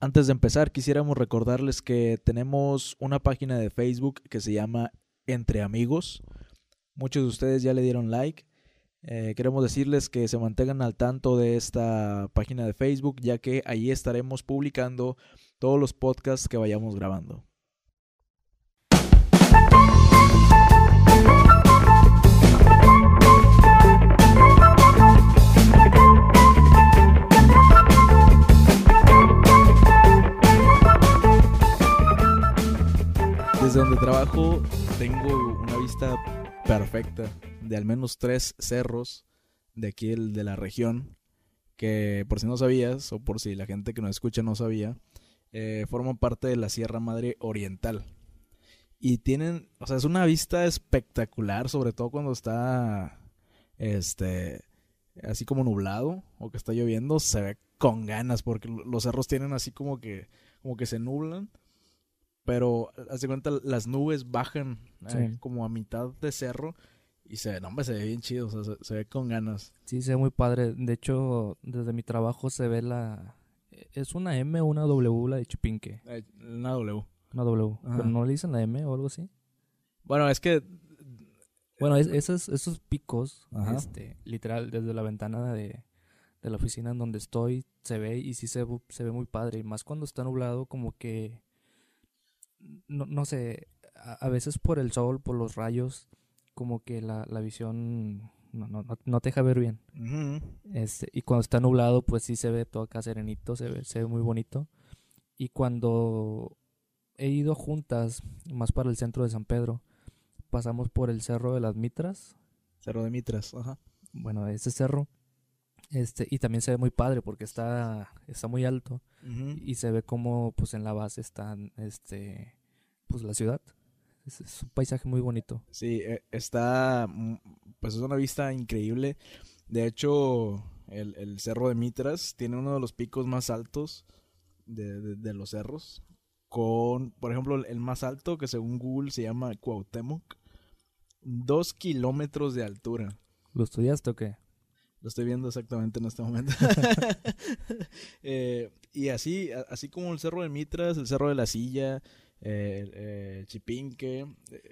Antes de empezar, quisiéramos recordarles que tenemos una página de Facebook que se llama Entre Amigos. Muchos de ustedes ya le dieron like. Eh, queremos decirles que se mantengan al tanto de esta página de Facebook, ya que ahí estaremos publicando todos los podcasts que vayamos grabando. Donde trabajo tengo una vista perfecta de al menos tres cerros de aquí de la región que por si no sabías o por si la gente que nos escucha no sabía eh, forman parte de la Sierra Madre Oriental. Y tienen o sea es una vista espectacular sobre todo cuando está este así como nublado o que está lloviendo se ve con ganas porque los cerros tienen así como que como que se nublan pero hace cuenta las nubes bajan eh, como a mitad de cerro y se ve, no, hombre, se ve bien chido, o sea, se, ve con ganas. Sí, se ve muy padre. De hecho, desde mi trabajo se ve la... ¿Es una M o una W la de Chipinque? Eh, una W. Una W. ¿Pero no le dicen la M o algo así? Bueno, es que... Bueno, esos, esos picos, este, literal, desde la ventana de, de la oficina en donde estoy, se ve y sí se, se ve muy padre. Y más cuando está nublado, como que no, no sé, a, veces por el sol, por los rayos, como que la, la visión no, no, no, te deja ver bien. este, y cuando está nublado, pues sí se ve todo acá serenito, se ve, se ve muy bonito. Y cuando he ido juntas, más para el centro de San Pedro, pasamos por el Cerro de las Mitras. Cerro de Mitras, ajá. Bueno, ese cerro. Este, y también se ve muy padre porque está, está muy alto. Y se ve como pues en la base están este pues la ciudad. Es, un paisaje muy bonito. Sí, e, está, mm, pues es una vista increíble. De hecho, el, Cerro de Mitras tiene uno de los picos más altos de, los cerros. Con, por ejemplo, el más alto, que según Google se llama Cuauhtémoc, dos kilómetros de altura. ¿Lo estudiaste o qué? Lo estoy viendo exactamente en este momento. Eh, y así, así como el Cerro de Mitras, el Cerro de la Silla, eh, eh, Chipinque.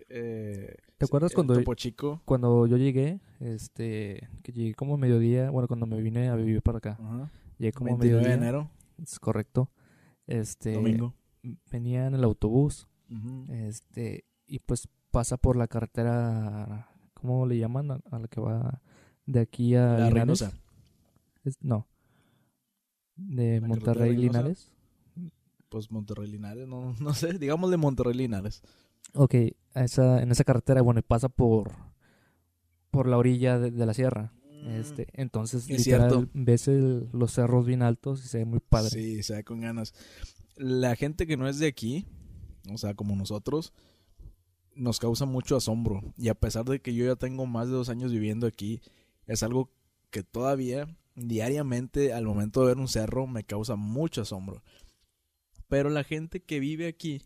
Eh, ¿Te acuerdas cuando, Chico? cuando yo llegué? Este, que llegué como mediodía, bueno, cuando me vine a vivir para acá. Llegué como mediodía. de enero. Es correcto. Este, Domingo. Venía en el autobús. Este, y pues pasa por la carretera, ¿cómo le llaman? A, la que va de aquí a la Linares. no. De Monterrey Linares pues Monterrey Linares, no, no sé, digamos de Monterrey Linares. Ok, esa, en esa carretera, bueno, pasa por, por la orilla de, la sierra. Mm, este, entonces, literal, ves los cerros bien altos y se ve muy padre. Sí, se ve con ganas. La gente que no es de aquí, o sea, como nosotros, nos causa mucho asombro. Y a pesar de que yo ya tengo más de dos años viviendo aquí, es algo que todavía, diariamente, al momento de ver un cerro, me causa mucho asombro. Pero la gente que vive aquí,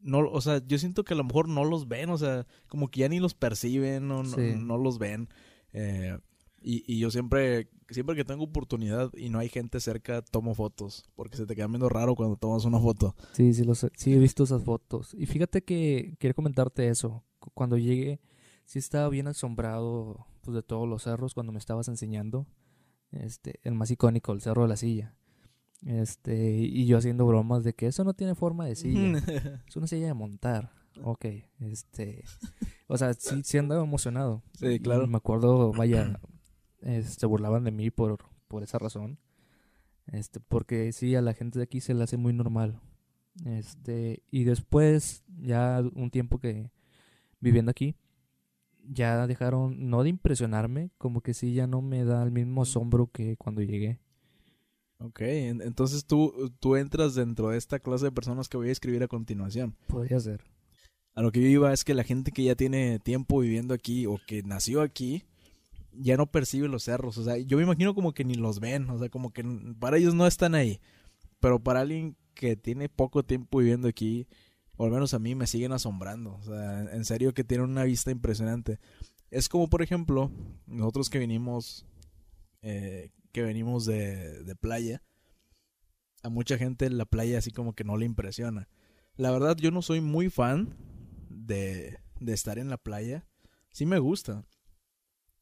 no, o sea, yo siento que a lo mejor no los ven, o sea, como que ya ni los perciben, no, no, los ven. Eh, y, y, yo siempre, siempre que tengo oportunidad y no hay gente cerca, tomo fotos, porque se te queda viendo raro cuando tomas una foto. Sí, sí, sí he visto esas fotos. Y fíjate que quiero comentarte eso. Cuando llegué, sí estaba bien asombrado pues, de todos los cerros cuando me estabas enseñando. Este, el más icónico, el Cerro de la Silla. Este, y yo haciendo bromas de que eso no tiene forma de silla. es una silla de montar. Ok, este. O sea, sí, sí andaba emocionado. Sí, claro. me acuerdo, vaya, se burlaban de mí por, por esa razón. Este, porque sí, a la gente de aquí se le hace muy normal. Este, y después, ya un tiempo que viviendo aquí, ya dejaron, no de impresionarme, como que sí, ya no me da el mismo asombro que cuando llegué. Ok, entonces tú, tú entras dentro de esta clase de personas que voy a escribir a continuación. Podría ser. A lo que yo iba es que la gente que ya tiene tiempo viviendo aquí o que nació aquí, ya no percibe los cerros. O sea, yo me imagino como que ni los ven. O sea, como que para ellos no están ahí. Pero para alguien que tiene poco tiempo viviendo aquí, o al menos a mí me siguen asombrando. O sea, en serio que tienen una vista impresionante. Es como, por ejemplo, nosotros que eh, que venimos de, playa, a mucha gente la playa así como que no le impresiona. La verdad, yo no soy muy fan de, de estar en la playa. Sí me gusta.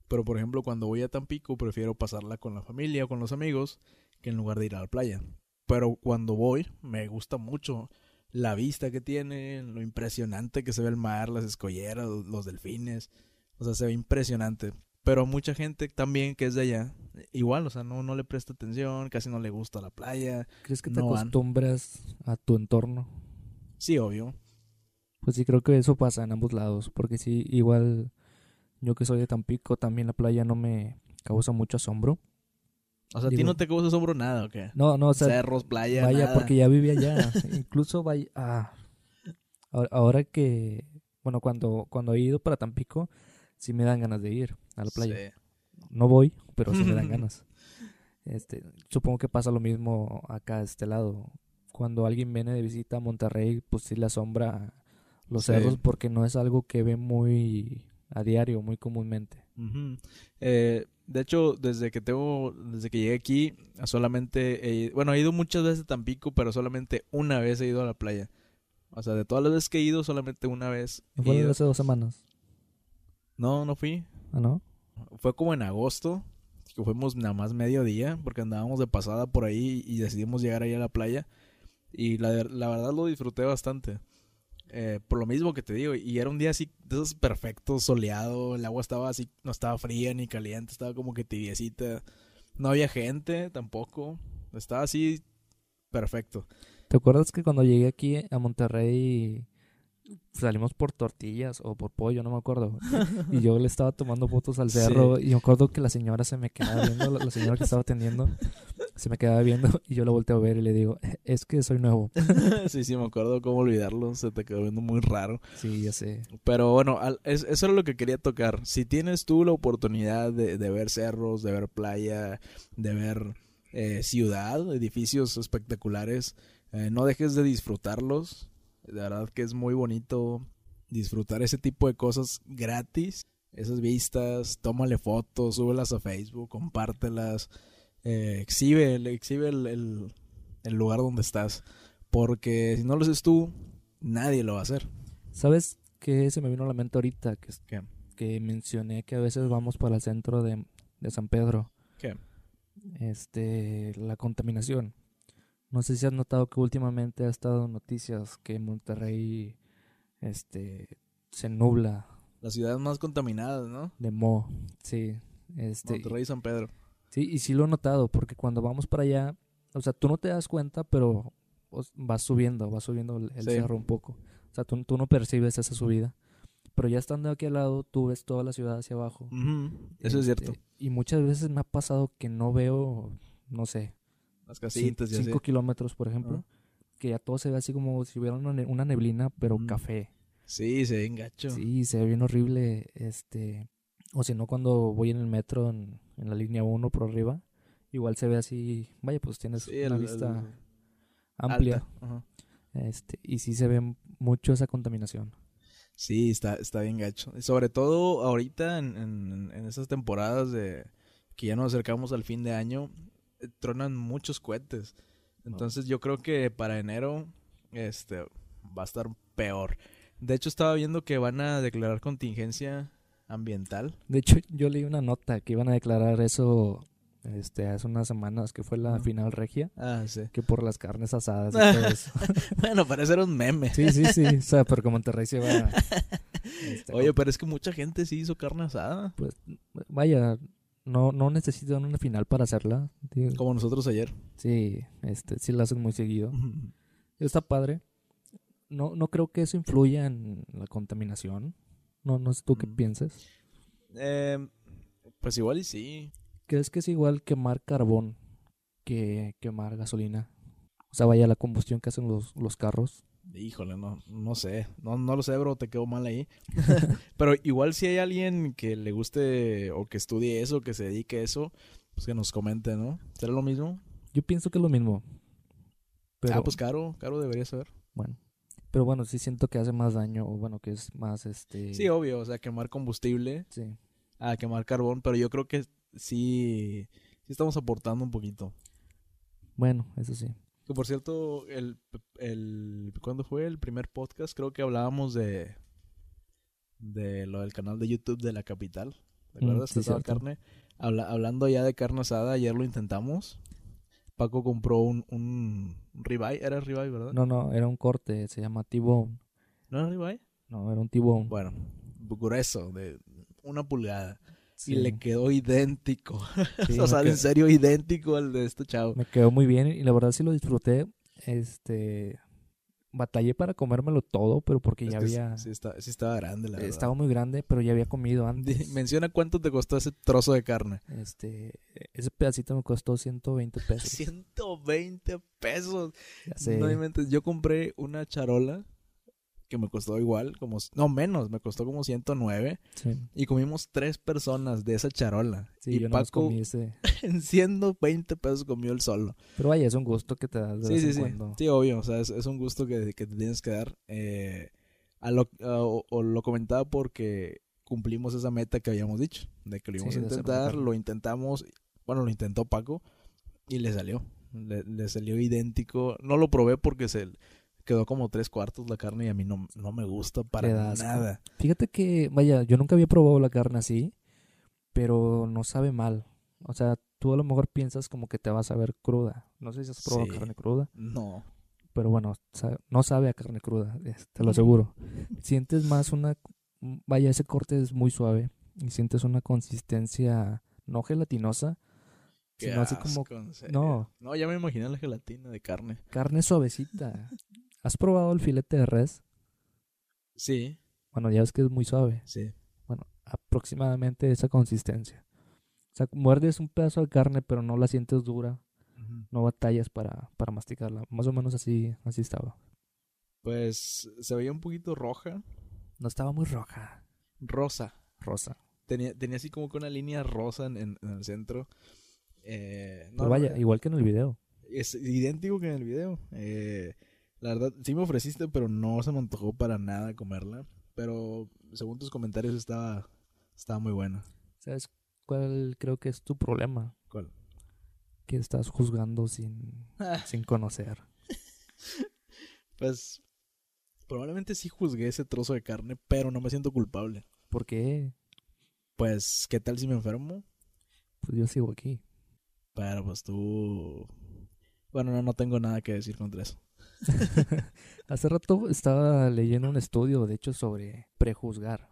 Pero por ejemplo, cuando voy a Tampico, prefiero pasarla con la familia o con los amigos que en lugar de ir a la playa. Pero cuando voy, me gusta mucho la vista que tiene, lo impresionante que se ve el mar, las escolleras, los delfines. O sea, se ve impresionante. Pero mucha gente también que es de allá, igual, o sea, no, no le presta atención, casi no le gusta la playa. ¿Crees que te acostumbras a tu entorno? Sí, obvio. Pues sí, creo que eso pasa en ambos lados, porque sí, igual yo que soy de Tampico, también la playa no me causa mucho asombro. O sea, a ti no te causa asombro nada, ¿o qué? No, no, o sea... Cerros, playa, Vaya, porque ya vivía allá. Incluso vaya... Ah, ahora que... Bueno, cuando, cuando he ido para Tampico, sí me dan ganas de ir a la playa. No voy, pero sí me dan ganas. Este, supongo que pasa lo mismo acá de este lado. Cuando alguien viene de visita a Monterrey, pues sí le asombra los cerros porque no es algo que ve muy a diario, muy comúnmente. eh, de hecho, desde que tengo, desde que llegué aquí, solamente, bueno, he ido muchas veces a Tampico, pero solamente una vez he ido a la playa. O sea, de todas las veces que he ido, solamente una vez. ¿Fue hace dos semanas? No, no fui. ¿Ah, no? Fue como en agosto, que fuimos nada más mediodía, porque andábamos de pasada por ahí y decidimos llegar ahí a la playa. Y la, la verdad lo disfruté bastante. Eh, por lo mismo que te digo, y era un día así, de esos perfectos, soleado, el agua estaba así, no estaba fría ni caliente, estaba como que tibiecita. No había gente tampoco, estaba así perfecto. ¿Te acuerdas que cuando llegué aquí a Monterrey salimos por tortillas o por pollo, no me acuerdo. Y yo le estaba tomando fotos al cerro y me acuerdo que la señora se me quedaba viendo, la, señora que estaba atendiendo, se me quedaba viendo y yo la volteo a ver y le digo, es que soy nuevo. sí, sí, me acuerdo cómo olvidarlo, se te quedó viendo muy raro. Sí, ya sé. Pero bueno, eso es lo que quería tocar. Si tienes tú la oportunidad de, ver cerros, de ver playa, de ver eh, ciudad, edificios espectaculares, eh, no dejes de disfrutarlos de verdad que es muy bonito disfrutar ese tipo de cosas gratis. Esas vistas, tómale fotos, súbelas a Facebook, compártelas, eh, exhibe, exhibe el, lugar donde estás. Porque si no lo haces tú, nadie lo va a hacer. ¿Sabes qué se me vino a la mente ahorita? Que, que mencioné que a veces vamos para el centro de, de San Pedro. ¿Qué? Este, la contaminación. No sé si has notado que últimamente ha estado noticias que Monterrey este se nubla. Las ciudades más contaminadas, ¿no? De Mo, sí. Este, Monterrey y San Pedro. Sí, y sí lo he notado, porque cuando vamos para allá, o sea, tú no te das cuenta, pero vas subiendo, vas subiendo el, cerro un poco. O sea, tú, tú, no percibes esa subida. Pero ya estando aquí al lado, tú ves toda la ciudad hacia abajo. Eso es cierto. Este, y muchas veces me ha pasado que no veo, no sé, las casitas y Cinco kilómetros, por ejemplo. Que ya todo se ve así como si hubiera una, neblina, pero café. Sí, se ve engacho. Sí, se ve bien horrible. Este. O si no, cuando voy en el metro en, la línea 1 por arriba, igual se ve así. Vaya, pues tienes una vista amplia. Este, y sí se ve mucho esa contaminación. Sí, está, está bien gacho. Sobre todo ahorita en, en, en esas temporadas de que ya nos acercamos al fin de año, tronan muchos cohetes. Entonces yo creo que para enero este va a estar peor. De hecho estaba viendo que van a declarar contingencia ambiental. De hecho yo leí una nota que iban a declarar eso este hace unas semanas que fue la final regia. Ah, sí. Que por las carnes asadas y todo eso. bueno, parece ser un meme. Sí, sí, sí. O sea, pero como Monterrey se va. Este, Oye, pero es que mucha gente sí hizo carne asada. Pues vaya, no, no necesitan una final para hacerla. Como nosotros ayer. Sí, este, sí la hacen muy seguido. Está padre. No, no creo que eso influya en la contaminación. No, no sé tú qué piensas. Em, pues igual y sí. ¿Crees que es igual quemar carbón que quemar gasolina? O sea, vaya la combustión que hacen los, los carros. Híjole, no, no sé. No, no lo sé, bro, te quedo mal ahí. Pero igual si hay alguien que le guste o que estudie eso, que se dedique a eso, pues que nos comente, ¿no? ¿Será lo mismo? Yo pienso que es lo mismo. Pero... Ah, pues caro, caro debería ser. Bueno. Pero bueno, sí siento que hace más daño, o bueno, que es más este... Sí, obvio, o sea, quemar combustible. Sí. A quemar carbón, pero yo creo que sí, sí estamos aportando un poquito. Bueno, eso sí. Que por cierto, el, el, ¿cuándo fue el primer podcast? Creo que hablábamos de, de lo del canal de YouTube de la capital. ¿Te Mm, acuerdas? sí, que carne. Habla- hablando ya de carne asada, ayer lo intentamos. Paco compró un, un ribeye, era ribeye, ¿verdad? No, no, era un corte, se llama T-Bone. ¿No era ribeye? No, era un T-Bone. Bueno, grueso, de una pulgada. Sí, Y le quedó idéntico. sí, o sea, quedó- en serio, idéntico al de este chavo. Me quedó muy bien y la verdad sí lo disfruté. Este batallé para comérmelo todo, pero porque Es ya había sí, está- sí estaba grande, la verdad. estaba muy grande, pero ya había comido antes. Menciona cuánto te costó ese trozo de carne. Este, ese pedacito me costó 120 pesos. 120 pesos. Ya sé. No. Yo compré una charola que me costó igual, como no menos, me costó como 109 Sí, y comimos tres personas de esa charola. sí, y yo Paco comí ese. en 120 pesos comió el solo. Pero vaya, es un gusto que te das de Sí, vez sí, en sí. cuando. Sí, obvio, o sea, es, es un gusto que, que te tienes que dar. Eh, a lo, a- o, o lo comentaba porque cumplimos esa meta que habíamos dicho, de que lo íbamos Sí, a intentar, lo intentamos, bueno, lo intentó Paco y le salió, le, le salió idéntico. No lo probé porque se quedó como tres cuartos la carne y a mí no, no me gusta para nada. Fíjate que, vaya, yo nunca había probado la carne así, pero no sabe mal. O sea, tú a lo mejor piensas como que te vas a ver cruda. No sé si has probado Sí. carne cruda, No. pero bueno, no sabe a carne cruda, te lo Mm. aseguro. Sientes más una, vaya, ese corte es muy suave y sientes una consistencia no gelatinosa, Qué sino así como. No, ya me imaginé la gelatina de carne. carne suavecita. ¿Has probado el filete de res? Sí, Bueno, ya ves que es muy suave. sí. Bueno, aproximadamente esa consistencia. O sea, muerdes un pedazo de carne, pero no la sientes dura, no batallas para, para masticarla. Más o menos así, así estaba. Pues se veía un poquito roja, No estaba muy roja, rosa. rosa. Tenía, tenía así como que una línea rosa en, en- en el centro. Eh, no, Pero vaya, no, igual que en el video. es idéntico que en el video. Eh, la verdad, sí me ofreciste, pero no se me antojó para nada comerla. Pero según tus comentarios estaba, estaba muy buena. ¿Sabes cuál creo que es tu problema? ¿Cuál? Que estás juzgando sin, sin conocer. Pues probablemente sí juzgué ese trozo de carne, pero no me siento culpable. ¿Por qué? Pues, ¿qué tal si me enfermo? Pues yo sigo aquí. Pero pues tú... Bueno, no, no tengo nada que decir contra eso. Hace rato estaba leyendo un estudio, de hecho, sobre prejuzgar,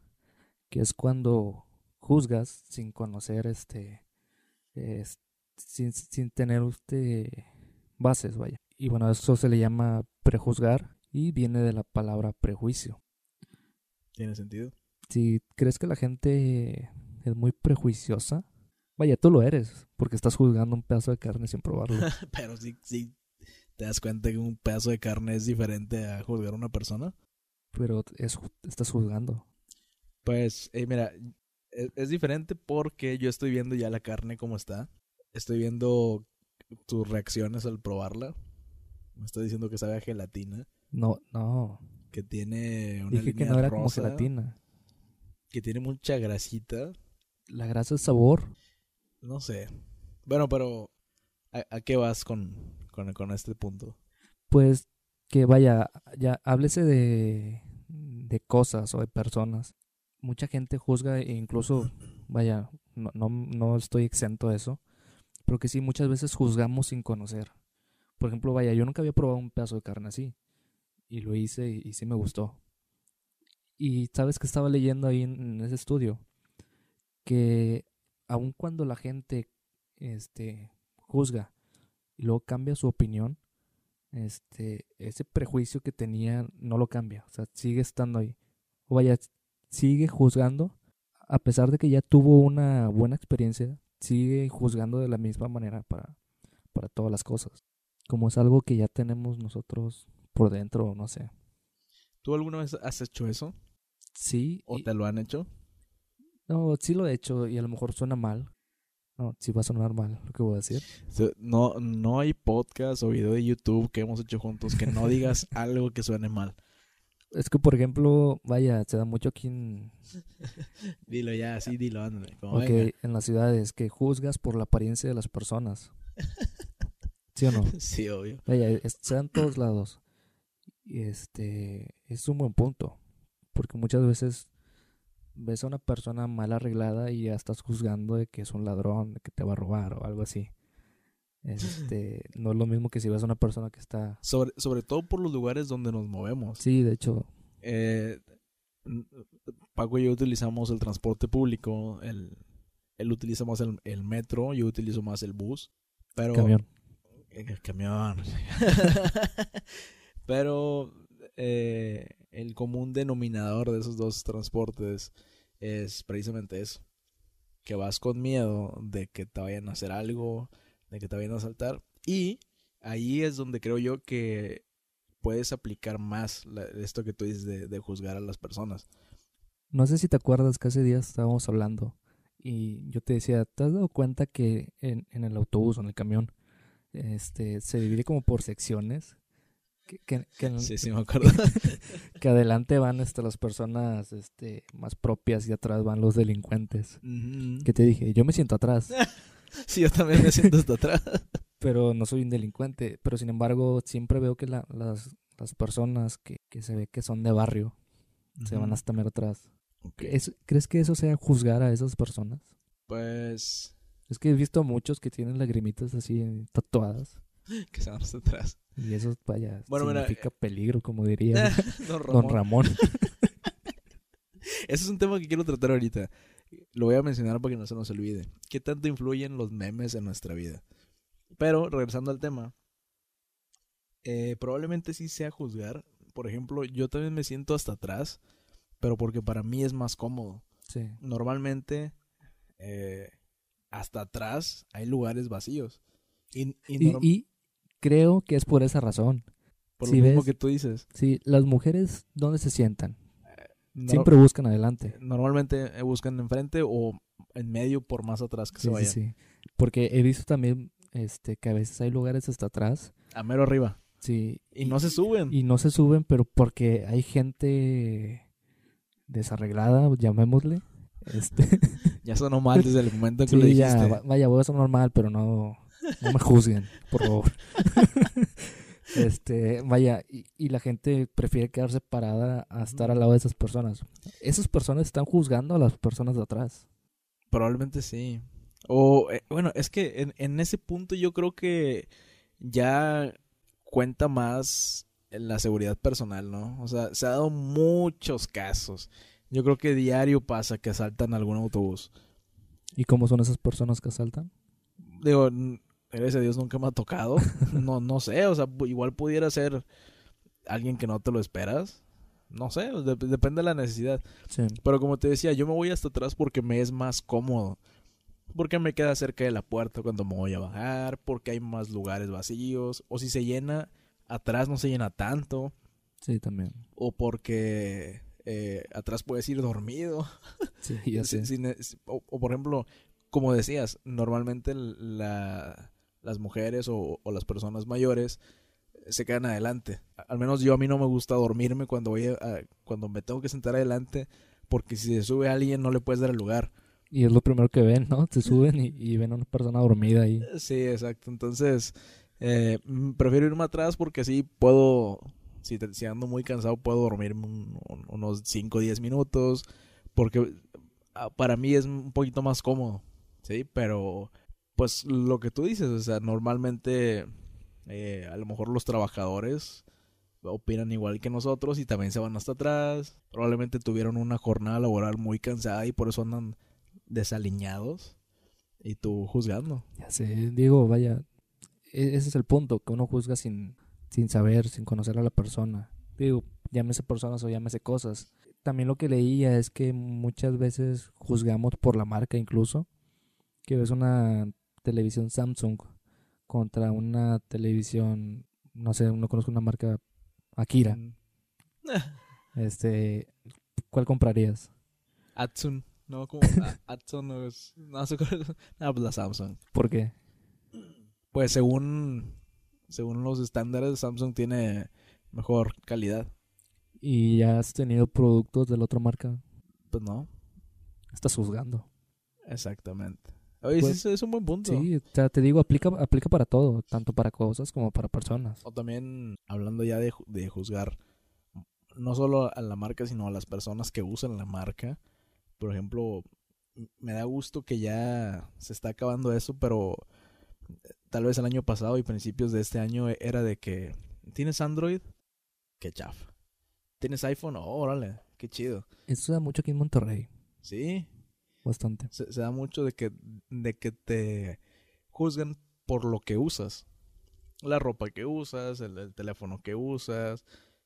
que es cuando juzgas sin conocer, este, es- sin, sin tener usted bases, vaya. Y bueno, eso se le llama prejuzgar y viene de la palabra prejuicio. ¿Tiene sentido? Si crees que la gente es muy prejuiciosa, vaya, tú lo eres, porque estás juzgando un pedazo de carne sin probarlo. Pero sí, sí te das cuenta que un pedazo de carne es diferente a juzgar a una persona. pero es, estás juzgando. Pues, eh, mira, es, es diferente porque yo estoy viendo ya la carne como está. Estoy viendo tus reacciones al probarla. Me está diciendo que sabe a gelatina, No, no. que tiene una Dije que no era como rosa, gelatina. que tiene mucha grasita. La grasa es sabor. No sé. Bueno, pero ¿a, a qué vas con, con, este punto? Pues que vaya, ya háblese de, de cosas o de personas. Mucha gente juzga e incluso, vaya, no, no, no estoy exento de eso, pero que sí, muchas veces juzgamos sin conocer. Por ejemplo, vaya, yo nunca había probado un pedazo de carne así y lo hice y, y sí me gustó. Y sabes que estaba leyendo ahí en, en ese estudio que aun cuando la gente este, juzga y luego cambia su opinión, este, ese prejuicio que tenía no lo cambia, o sea, sigue estando ahí. O vaya, sigue juzgando, a pesar de que ya tuvo una buena experiencia, sigue juzgando de la misma manera para, para todas las cosas. Como es algo que ya tenemos nosotros por dentro, no sé. ¿Tú alguna vez has hecho eso? Sí, ¿O y- te lo han hecho? no, sí lo he hecho y a lo mejor suena mal. No, sí va a sonar mal lo que voy a decir. No, no hay podcast o video de YouTube que hemos hecho juntos que no digas algo que suene mal. Es que, por ejemplo, vaya, se da mucho aquí en, Dilo ya, sí, dilo, ándale. como Ok, venga. en las ciudades que juzgas por la apariencia de las personas. ¿Sí o no? sí, obvio. Vaya, está en todos lados. Y este es un buen punto. Porque muchas veces ves a una persona mal arreglada y ya estás juzgando de que es un ladrón, de que te va a robar o algo así. Este, no es lo mismo que si ves a una persona que está... Sobre, sobre todo por los lugares donde nos movemos. Sí, de hecho. Eh, Paco y yo utilizamos el transporte público, el, él utiliza más el, el metro, yo utilizo más el bus. Pero, camión. El camión. pero eh, el común denominador de esos dos transportes es precisamente eso. Que vas con miedo de que te vayan a hacer algo, de que te vayan a asaltar. Y ahí es donde creo yo que puedes aplicar más esto que tú dices de, juzgar a las personas. No sé si te acuerdas que hace días estábamos hablando y yo te decía, ¿te has dado cuenta que en, en el autobús o en el camión este, se divide como por secciones? Que, que, sí, sí, me acuerdo. que adelante van este, las personas este, más propias y atrás van los delincuentes. Que te dije, yo me siento atrás. sí, yo también me siento hasta atrás. pero no soy un delincuente. Pero sin embargo, siempre veo que la, las, las, personas que, que, se ve que son de barrio se van hasta medio atrás. ¿Crees que eso sea juzgar a esas personas? Pues... Es que he visto a muchos que tienen lagrimitas así tatuadas. Que se van hasta atrás. Y eso, vaya, significa peligro, como diría Don Ramón. Don Ramón. Ese es un tema que quiero tratar ahorita. Lo voy a mencionar para que no se nos olvide. ¿Qué tanto influyen los memes en nuestra vida? Pero, regresando al tema, eh, probablemente sí sea juzgar. Por ejemplo, yo también me siento hasta atrás, pero porque para mí es más cómodo. Sí. Normalmente, eh, hasta atrás hay lugares vacíos. Y, y, creo que es por esa razón. Por lo mismo que tú dices. Sí, las mujeres, ¿dónde se sientan? Siempre buscan adelante. Normalmente eh, buscan enfrente o en medio por más atrás que se vayan. Sí, sí. Porque he visto también este que a veces hay lugares hasta atrás. A mero arriba. Sí. Y, no se suben. Y no se suben, pero porque hay gente desarreglada, llamémosle. Este. ya sonó mal desde el momento que lo dijiste. Ya, vaya, voy a sonar mal, pero no, no me juzguen, por favor. este, vaya, y, y, la gente prefiere quedarse parada a estar al lado de esas personas. Esas personas están juzgando a las personas de atrás. Probablemente sí. O, eh, bueno, es que en, en ese punto yo creo que ya cuenta más la seguridad personal, ¿no? O sea, se ha dado muchos casos. Yo creo que diario pasa que asaltan algún autobús. ¿Y cómo son esas personas que asaltan? Digo, gracias a Dios nunca me ha tocado. no, no sé, o sea, igual pudiera ser alguien que no te lo esperas. No sé, depende de la necesidad. Sí. Pero como te decía, yo me voy hasta atrás porque me es más cómodo. Porque me queda cerca de la puerta cuando me voy a bajar, porque hay más lugares vacíos, o si se llena, atrás no se llena tanto. Sí, también. O porque eh, atrás puedes ir dormido. Sí, ya sé. o, por ejemplo, como decías, normalmente la, las mujeres o, las personas mayores se quedan adelante. Al menos yo a mí no me gusta dormirme cuando voy a, cuando me tengo que sentar adelante porque si se sube alguien no le puedes dar el lugar. Y es lo primero que ven, ¿no? Se suben y, ven a una persona dormida ahí. Sí, exacto. Entonces, eh, prefiero irme atrás porque así puedo, si, si ando muy cansado, puedo dormirme unos 5 o 10 minutos. Porque ah, para mí es un poquito más cómodo. Sí, pero pues lo que tú dices, o sea, normalmente eh, a lo mejor los trabajadores opinan igual que nosotros y también se van hasta atrás. Probablemente tuvieron una jornada laboral muy cansada y por eso andan desaliñados. Y tú juzgando. Ya sé, digo, vaya, e-, ese es el punto, que uno juzga sin, sin saber, sin conocer a la persona. Digo, llámese personas o llámese cosas. También lo que leía es que muchas veces juzgamos por la marca incluso que ves una televisión Samsung contra una televisión, no sé, no conozco una marca Akira. Mm. este, ¿cuál comprarías? Atsun, no como Atsun no es, no, pues la Samsung. ¿Por qué? Pues según según los estándares Samsung tiene mejor calidad. ¿Y ya has tenido productos de la otra marca? Pues no. Estás juzgando. Exactamente. Oye, Pues, sí, es un buen punto. Sí, o sea, te digo, aplica, aplica para todo, tanto para cosas como para personas. O también, hablando ya de, de juzgar, no solo a la marca, sino a las personas que usan la marca. Por ejemplo, me da gusto que ya se está acabando eso, pero eh, tal vez el año pasado y principios de este año e- era de que, ¿tienes Android? Qué chafa. ¿Tienes iPhone? Oh, órale, qué chido. Eso da mucho aquí en Monterrey, Sí, bastante. se, se da mucho de que, de que te juzgan por lo que usas. La ropa que usas, el, el teléfono que usas,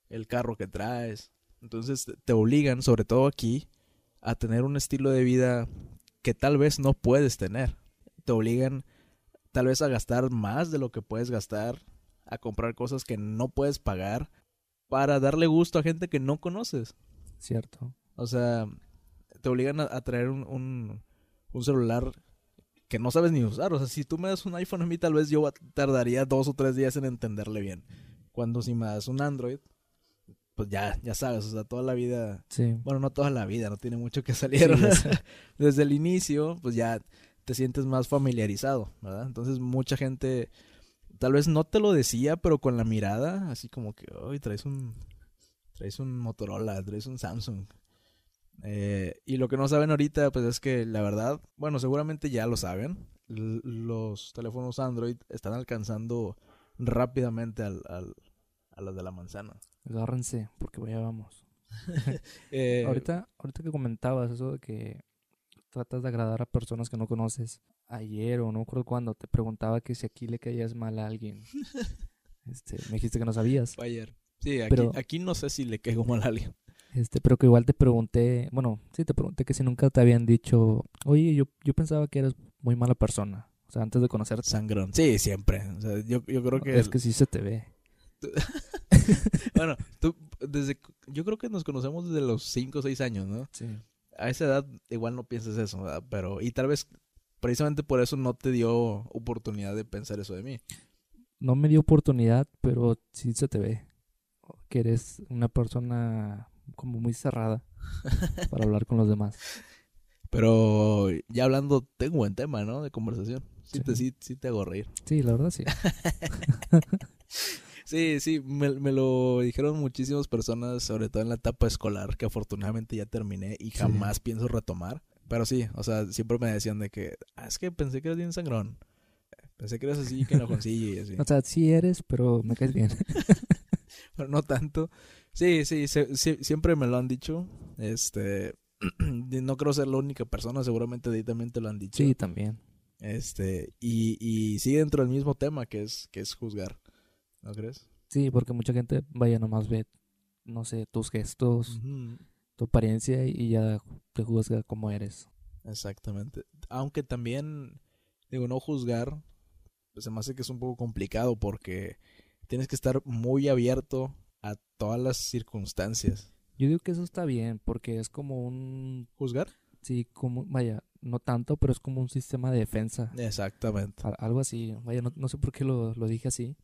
el carro que traes. Entonces te- te obligan, sobre todo aquí, a tener un estilo de vida que tal vez no puedes tener. Te obligan tal vez a gastar más de lo que puedes gastar, a comprar cosas que no puedes pagar, para darle gusto a gente que no conoces. Cierto. O sea, te obligan a, a traer un, un, un celular que no sabes ni usar. O sea, si tú me das un iPhone a mí, tal vez yo tardaría dos o tres días en entenderle bien. Cuando si me das un Android, pues ya, ya sabes, o sea, toda la vida, Sí. bueno, no toda la vida, no tiene mucho que salir. Sí. Desde el inicio, pues ya te sientes más familiarizado, ¿verdad? Entonces mucha gente tal vez no te lo decía, pero con la mirada, así como que, hoy traes un, traes un Motorola, traes un Samsung. Eh, y lo que no saben ahorita, pues es que la verdad, bueno, seguramente ya lo saben, l- los teléfonos Android están alcanzando rápidamente al, al- a las de la manzana. Agárrense, porque por allá vamos. Eh, ahorita, ahorita que comentabas eso de que tratas de agradar a personas que no conoces, ayer o no recuerdo cuándo, te preguntaba que si aquí le caías mal a alguien. Este, me dijiste que no sabías. fue ayer. Sí, aquí, Pero- aquí no sé si le caigo mal a alguien. Este, pero que igual te pregunté, bueno, sí te pregunté que si nunca te habían dicho, oye, yo, yo pensaba que eras muy mala persona. O sea, antes de conocerte. Sangrón. Sí, siempre. O sea, yo, yo creo que... Es que sí se te ve. Bueno, tú, desde... Yo creo que nos conocemos desde los 5 o 6 años, ¿no? Sí. A esa edad igual no piensas eso, ¿verdad? Pero... Y tal vez precisamente por eso no te dio oportunidad de pensar eso de mí. No me dio oportunidad, pero sí se te ve. Que eres una persona como muy cerrada para hablar con los demás. Pero ya hablando, tengo buen tema, ¿no? De conversación. Sí, Sí. Te, sí, sí te hago reír. Sí, la verdad sí. Sí, sí, me, me lo dijeron muchísimas personas, sobre todo en la etapa escolar, que afortunadamente ya terminé y Sí. jamás pienso retomar. Pero sí, o sea, siempre me decían de que, ah, es que pensé que eras bien sangrón. Pensé que eras así, que enojoncillo y así. O sea, sí eres, pero me caes bien. Pero no tanto. Sí, sí, se- sí, siempre me lo han dicho. Este, no creo ser la única persona, seguramente de ahí también te lo han dicho. Sí, también. Este, y, y sigue dentro del mismo tema que es, que es juzgar. ¿No crees? Sí, porque mucha gente, vaya, nomás ve, no sé, tus gestos, tu apariencia y ya te juzga como eres. Exactamente. Aunque también, digo, no juzgar, pues se me hace que es un poco complicado porque tienes que estar muy abierto a todas las circunstancias. Yo digo que eso está bien, porque es como un, ¿Juzgar? sí, como, vaya, no tanto, pero es como un sistema de defensa. Exactamente. a- Algo así, vaya, no, no sé por qué lo, lo dije así,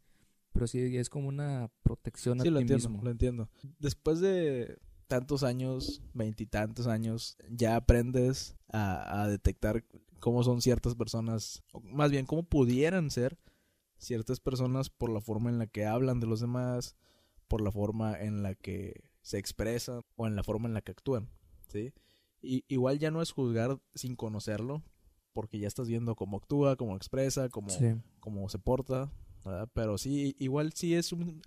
pero sí es como una protección a Sí, lo ti entiendo, mismo. lo entiendo. Después de tantos años, veintitantos años, ya aprendes a, a detectar cómo son ciertas personas, o más bien cómo pudieran ser ciertas personas por la forma en la que hablan de los demás, por la forma en la que se expresan o en la forma en la que actúan, ¿sí? Y, igual ya no es juzgar sin conocerlo, porque ya estás viendo cómo actúa, cómo expresa, cómo, Sí, cómo se porta, ¿verdad? Pero sí, igual sí es un,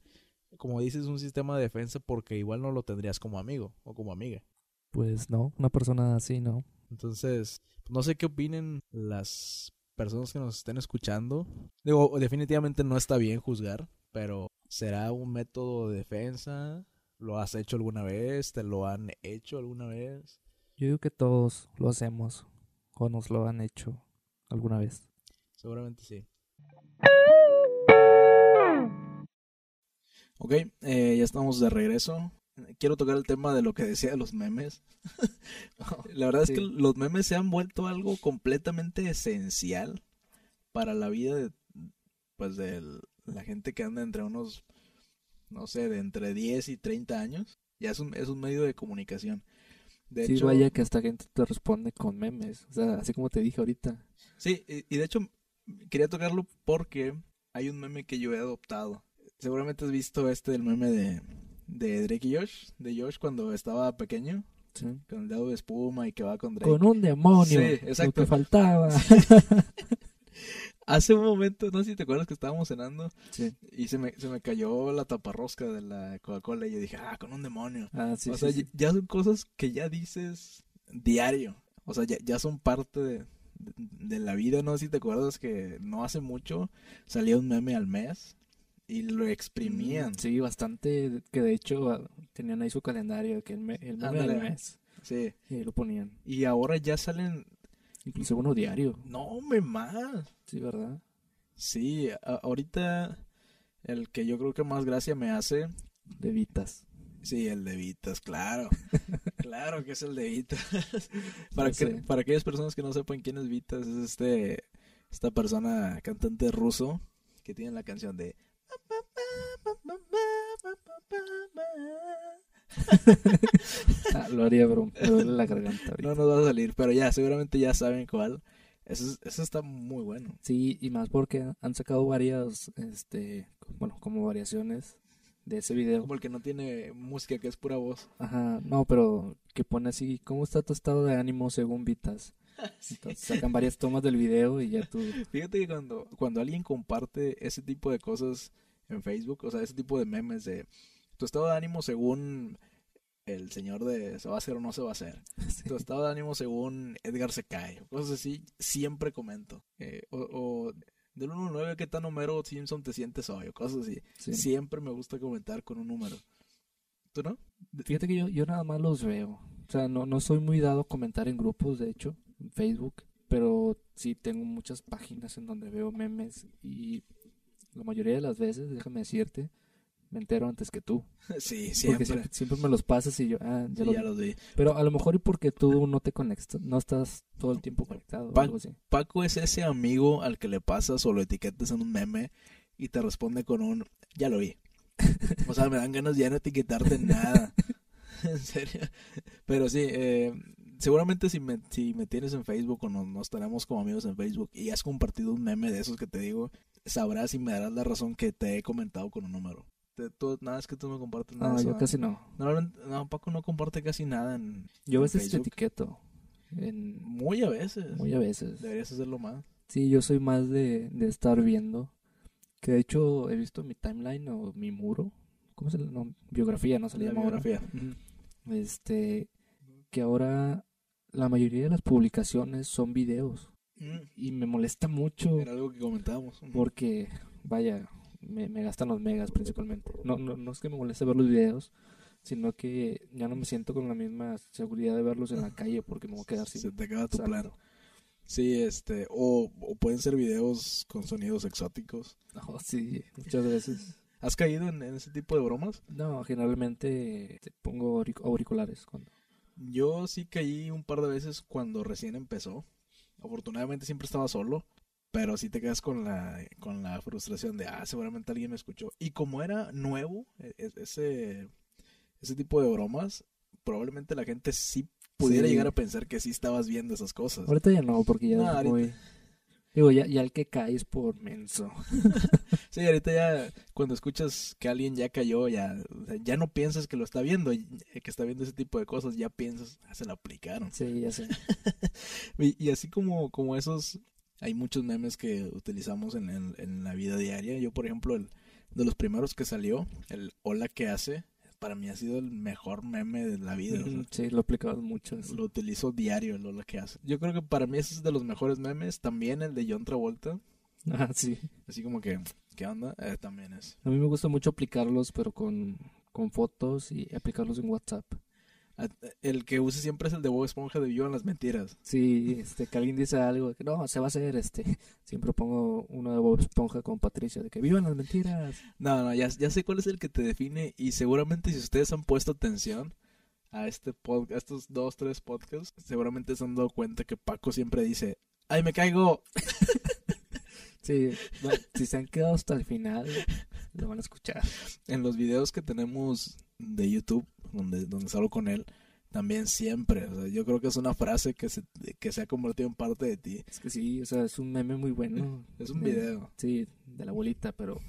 como dices, un sistema de defensa porque igual no lo tendrías como amigo o como amiga. pues no, una persona así, no. Entonces, no sé qué opinen las personas que nos estén escuchando. Digo, definitivamente no está bien juzgar, pero ¿será un método de defensa? ¿Lo has hecho alguna vez? ¿Te lo han hecho alguna vez? Yo digo que todos lo hacemos o nos lo han hecho alguna vez. Seguramente sí. Ok, eh, ya estamos de regreso. Quiero tocar el tema de lo que decía de los memes. la verdad es que los memes se han vuelto algo completamente esencial para la vida de, pues, de la gente que anda entre unos, no sé, de entre 10 y 30 años. Ya es un, es un medio de comunicación. De sí, vaya que hasta gente te responde con memes. O sea, así como te dije ahorita. Sí, y, de hecho quería tocarlo porque hay un meme que yo he adoptado. Seguramente has visto este del meme de, de Drake y Josh. De Josh cuando estaba pequeño. Sí. Con el dedo de espuma y que va con Drake. Con un demonio. Sí, exacto. Lo que faltaba. Hace un momento, no sé si te acuerdas que estábamos cenando y se me, se me cayó la taparrosca de la Coca-Cola y yo dije, ah, con un demonio. Ah, sí, o sea, ya son cosas que ya dices diario. O sea, ya, ya son parte de, de, la vida, ¿no? sé Si te acuerdas que no hace mucho salía un meme al mes y lo exprimían. Mm, sí, bastante, que de hecho ah, tenían ahí su calendario, que el, meme al mes. Sí. Y lo ponían. Y ahora ya salen Incluso uno diario. No, me más. Sí, ¿verdad? Sí, ahorita el que yo creo que más gracia me hace. De Vitas. Sí, el de Vitas, claro. claro que es el de Vitas. para, que, para aquellas personas que no sepan quién es Vitas, es este esta persona cantante ruso que tiene la canción de Ah, lo haría, bro. la garganta. No nos va a salir, pero ya, seguramente ya saben cuál. Eso, eso está muy bueno. Sí, y más porque han sacado varias, este, bueno, como variaciones de ese video. Como el que no tiene música, que es pura voz. Ajá, no, pero que pone así, ¿cómo está tu estado de ánimo según Vitas? sacan varias tomas del video y ya tú... Fíjate que cuando, cuando alguien comparte ese tipo de cosas en Facebook, o sea, ese tipo de memes de tu estado de ánimo según el señor de se va a hacer o no se va a hacer. Tu estado de ánimo según Edgar se cae. Cosas así, siempre comento. Eh, o, o, del 1 al 9, ¿qué tan Homero Simpson te sientes hoy? O cosas así. Siempre me gusta comentar con un número. ¿Tú no? Fíjate que yo, yo nada más los veo. O sea, no, no soy muy dado a comentar en grupos, de hecho, en Facebook. Pero sí tengo muchas páginas en donde veo memes y la mayoría de las veces, déjame decirte, me entero antes que tú. Sí, siempre. Porque siempre, me los pasas y yo, ah, ya, los vi. Pero a lo mejor y porque tú no te conectas, no estás todo el tiempo conectado. Paco es ese amigo al que le pasas o lo etiquetas en un meme y te responde con un, ya lo vi. o sea, me dan ganas ya no etiquetarte nada. en serio. Pero sí, eh, seguramente si me, si me tienes en Facebook o nos tenemos como amigos en Facebook y has compartido un meme de esos que te digo, sabrás y me darás la razón que te he comentado con un número nada es que tú no compartes nada. No, yo casi no. No, Paco no comparte casi nada en. Yo a veces te etiqueto. En... Muy a veces. Muy a veces. Deberías hacerlo más. Sí, yo soy más de, de estar viendo. Que de hecho he visto mi timeline o mi muro. ¿Cómo se llama? biografía, no se le biografía. Este. Que ahora la mayoría de las publicaciones son videos. Mm. Y me molesta mucho. Era algo que comentábamos. Porque, vaya, me, me gastan los megas principalmente. No, no, no es que me moleste ver los videos, sino que ya no me siento con la misma seguridad de verlos en la calle porque me voy a quedar sin. Se te acaba tu plan. Sí, este, o, o, pueden ser videos con sonidos exóticos. Oh, sí, muchas veces. ¿Has caído en, ese tipo de bromas? No, generalmente te pongo auriculares cuando. Yo sí caí un par de veces cuando recién empezó. Afortunadamente siempre estaba solo pero si te quedas con la, con la frustración de, ah, seguramente alguien me escuchó. Y como era nuevo e, e, ese, ese tipo de bromas, probablemente la gente sí pudiera llegar a pensar que sí estabas viendo esas cosas. Ahorita ya no, porque ya no, Digo, ya, ya el que cae es por menso. sí, ahorita ya cuando escuchas que alguien ya cayó, ya, ya no piensas que lo está viendo, que está viendo ese tipo de cosas, ya piensas, ah, se lo aplicaron. Sí, ya sé. y, y, así como, como esos hay muchos memes que utilizamos en, en, la vida diaria. Yo, por ejemplo, el de los primeros que salió, el hola que hace, para mí ha sido el mejor meme de la vida. sí, lo he aplicado mucho. Lo utilizo diario, el hola que hace. Yo creo que para mí ese es de los mejores memes. También el de John Travolta. Ah, sí. Así como que, ¿qué onda? Eh, también es. A mí me gusta mucho aplicarlos, pero con, con fotos y aplicarlos en WhatsApp. El que use siempre es el de Bob Esponja de Vivan las Mentiras. Sí, este, que alguien dice algo, que no, se va a hacer, este, siempre pongo uno de Bob Esponja con Patricia, de que vivan las mentiras. No, no, ya, ya sé cuál es el que te define y seguramente si ustedes han puesto atención a este a estos dos, tres podcasts, seguramente se han dado cuenta que Paco siempre dice, ¡ay, me caigo! sí, si se han quedado hasta el final, lo van a escuchar. En los videos que tenemos de YouTube, donde, donde salgo con él, también siempre. O sea, yo creo que es una frase que se, que se ha convertido en parte de ti. Es que sí, o sea, es un meme muy bueno. Es un video. Sí, de la abuelita, pero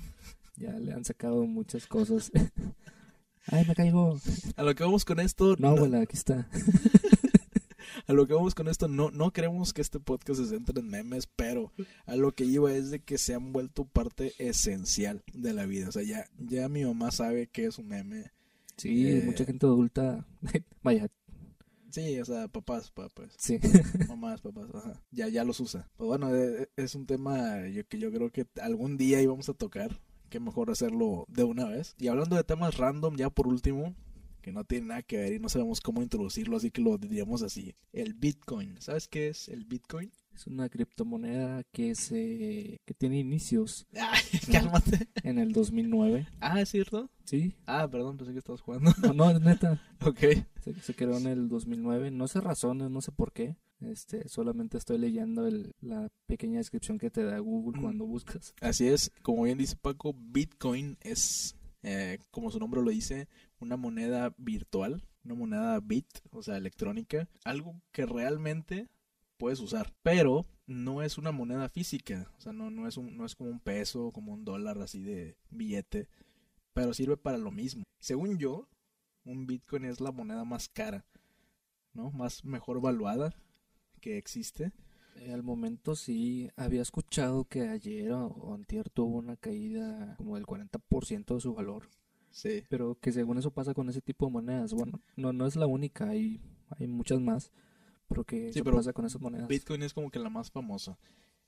ya le han sacado muchas cosas. Ay, me caigo. A lo que vamos con esto. No, abuela, aquí está. a lo que vamos con esto, no, no queremos que este podcast se centre en memes, pero a lo que iba es de que se han vuelto parte esencial de la vida. O sea, ya, ya mi mamá sabe que es un meme. Sí, eh, mucha gente adulta. Vaya. Sí, o sea, papás, papás. Sí. Mamás, papás, ajá. Ya, ya los usa. Pues bueno, eh, es un tema que yo creo que algún día íbamos a tocar. Que mejor hacerlo de una vez. Y hablando de temas random, ya por último, que no tiene nada que ver y no sabemos cómo introducirlo, así que lo diríamos así. El Bitcoin. ¿Sabes qué es el Bitcoin? Es una criptomoneda que se que tiene inicios. Ay, cálmate. En el 2009. Ah, ¿es cierto? Sí. Ah, perdón, pensé que estabas jugando. No, no, es neta. ok. Se, se, creó en el 2009. No sé razones, no sé por qué. Este, solamente estoy leyendo el, la pequeña descripción que te da Google cuando buscas. Así es, como bien dice Paco, Bitcoin es, eh, como su nombre lo dice, una moneda virtual, una moneda bit, o sea, electrónica, algo que realmente puedes usar, pero no es una moneda física, o sea, no, no, es, un, no es como un peso, como un dólar así de billete, pero sirve para lo mismo. Según yo, un Bitcoin es la moneda más cara, ¿no? Más mejor valuada que existe. Eh, al momento sí, había escuchado que ayer o, antier tuvo una caída como del 40% de su valor. Sí. Pero que según eso pasa con ese tipo de monedas. Bueno, no, no es la única, hay, hay muchas más. Pero que sí, eso pasa con esas monedas. Bitcoin es como que la más famosa.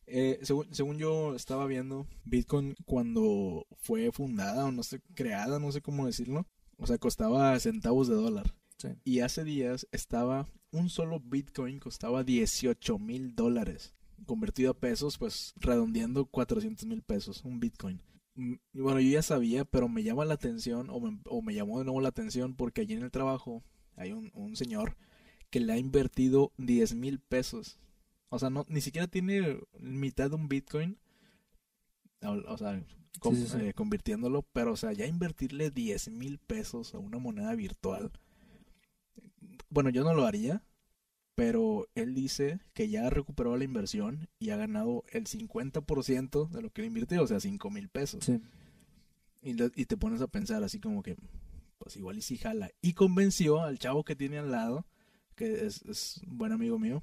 Eh, según, según yo estaba viendo, Bitcoin cuando fue fundada o no sé, creada, no sé cómo decirlo, o sea, costaba centavos de dólar. Sí. Y hace días estaba, un solo Bitcoin costaba 18 mil dólares. Convertido a pesos, pues redondeando 400 mil pesos, un Bitcoin. Mm, y bueno, yo ya sabía, pero me llama la atención, o me, o me llamó de nuevo la atención, porque allí en el trabajo hay un, un señor que le ha invertido 10 mil pesos. O sea, no, ni siquiera tiene mitad de un Bitcoin. O, o sea, con, Sí, sí, sí. eh, convirtiéndolo, pero o sea, ya invertirle 10 mil pesos a una moneda virtual. Bueno, yo no lo haría, pero él dice que ya recuperó la inversión y ha ganado el 50% de lo que le invirtió, o sea, 5 mil pesos. Sí. Y, le- y te pones a pensar así como que, pues igual y sí jala. Y convenció al chavo que tiene al lado, que es, es un buen amigo mío,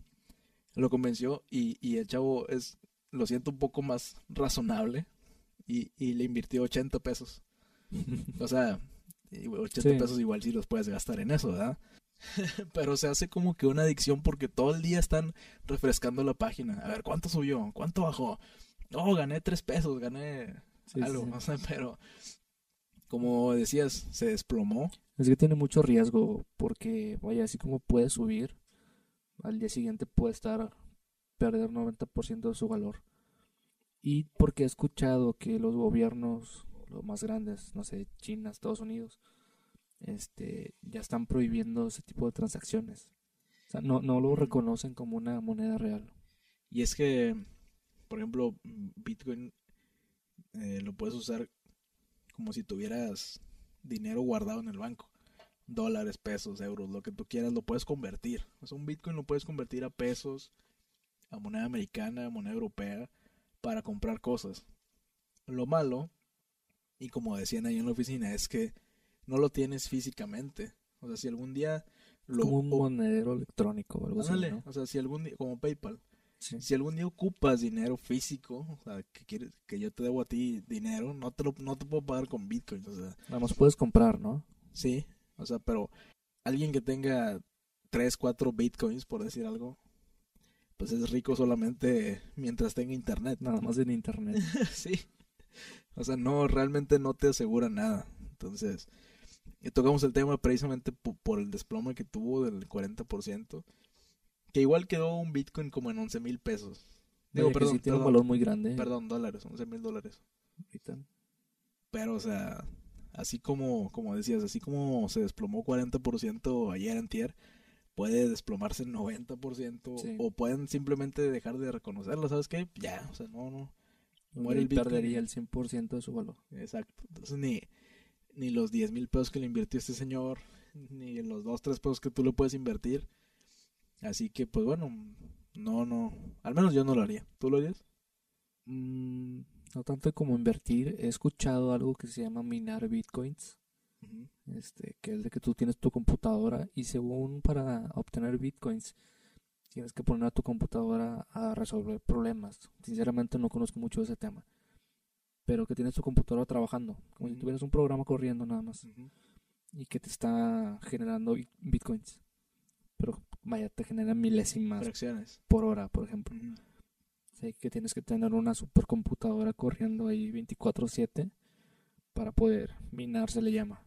lo convenció y, y el chavo es, lo siento, un poco más razonable y, y le invirtió 80 pesos. O sea, y 80 Sí. pesos igual sí los puedes gastar en eso, ¿verdad? Pero se hace como que una adicción porque todo el día están refrescando la página. A ver, ¿cuánto subió? ¿Cuánto bajó? Oh, gané 3 pesos, gané Sí, algo, sí. no sé, pero como decías, se desplomó. Es que tiene mucho riesgo porque, vaya, así como puede subir, al día siguiente puede estar perder 90% de su valor. Y porque he escuchado que los gobiernos, los más grandes, no sé, China, Estados Unidos, este, ya están prohibiendo ese tipo de transacciones. O sea, no, no lo reconocen como una moneda real. Y es que, por ejemplo, Bitcoin eh, lo puedes usar como si tuvieras dinero guardado en el banco. Dólares, pesos, euros, lo que tú quieras, lo puedes convertir. O sea, un Bitcoin lo puedes convertir a pesos, a moneda americana, a moneda europea, para comprar cosas. Lo malo, y como decían ahí en la oficina, es que no lo tienes físicamente. O sea, si algún día lo... como un monedero electrónico o algo así, ándale, ¿no? o sea, si algún día, como PayPal, Sí. si algún día ocupas dinero físico, o sea, que quieres que yo te debo a ti dinero, no te lo, no te puedo pagar con Bitcoin, o sea, más puedes comprar, ¿no? sí, o sea, pero alguien que tenga 3, 4 Bitcoins, por decir algo, pues es rico solamente mientras tenga internet. Nada más en internet. sí. O sea, no, realmente no te asegura nada. Entonces, y tocamos el tema precisamente po- por, el desplome que tuvo del 40%, que igual quedó un Bitcoin como en 11 mil pesos. Digo, que perdón, sí tiene un perdón, valor muy grande. perdón, dólares, 11 mil dólares. ahorita. Pero, o sea, así como, como decías, así como se desplomó 40% ayer antier, puede desplomarse el 90% Sí. o pueden simplemente dejar de reconocerlo, ¿sabes qué? Ya, o sea, no, no. Muere el Bitcoin. perdería el 100% de su valor. Exacto. Entonces ni, ni los 10 mil pesos que le invirtió este señor, ni los dos, tres pesos que tú le puedes invertir. Así que, pues bueno, no, no, al menos yo no lo haría. ¿Tú lo harías? Mm, no tanto como invertir. He escuchado algo que se llama minar bitcoins. Este, que es de que tú tienes tu computadora y según para obtener bitcoins tienes que poner a tu computadora a resolver problemas. Sinceramente no conozco mucho de ese tema. Pero que tienes tu computadora trabajando, como si tuvieras un programa corriendo nada más. Y que te está generando bitcoins. Pero vaya, te genera milésimas Fracciones. por hora, por ejemplo. que tienes que tener una supercomputadora corriendo ahí 24/7 para poder minar, se le llama.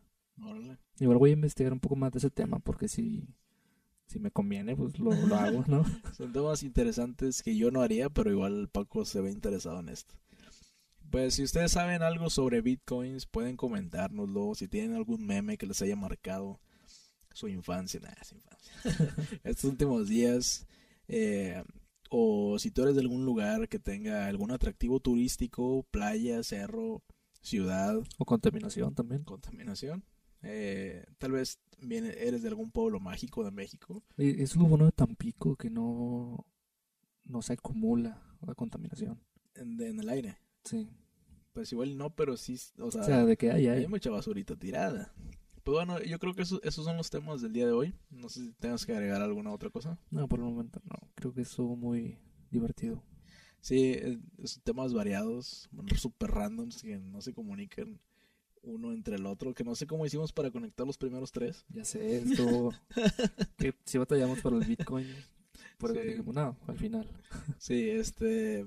Igual voy a investigar un poco más de ese tema porque si, si me conviene, pues lo, hago, ¿no? Son temas interesantes que yo no haría, pero igual Paco se ve interesado en esto. Pues si ustedes saben algo sobre bitcoins, pueden comentárnoslo. Si tienen algún meme que les haya marcado su infancia, nada, su infancia. Estos últimos días. Eh, o si tú eres de algún lugar que tenga algún atractivo turístico, playa, cerro, ciudad. O contaminación también. Contaminación. Eh, tal vez viene, eres de algún pueblo mágico de México. Es lo bueno de Tampico que no, no se acumula la contaminación. En, el aire. Sí. Pues igual no, pero sí, o sea, de que hay, hay. mucha basurita tirada. Pues bueno, yo creo que esos son los temas del día de hoy. No sé si tengas que agregar alguna otra cosa. No, por el momento no. Creo que estuvo muy divertido. Sí, es, temas variados, super randoms que no se comunican uno entre el otro, que no sé cómo hicimos para conectar los primeros tres. Ya sé, esto que si batallamos para el Bitcoin, por no, al final. Sí, este,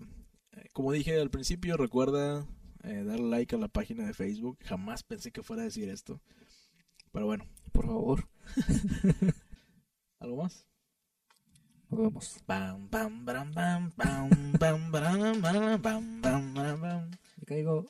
como dije al principio, recuerda eh, darle like a la página de Facebook. Jamás pensé que fuera a decir esto, pero bueno, por favor. ¿Algo más? Nos vemos. Me caigo.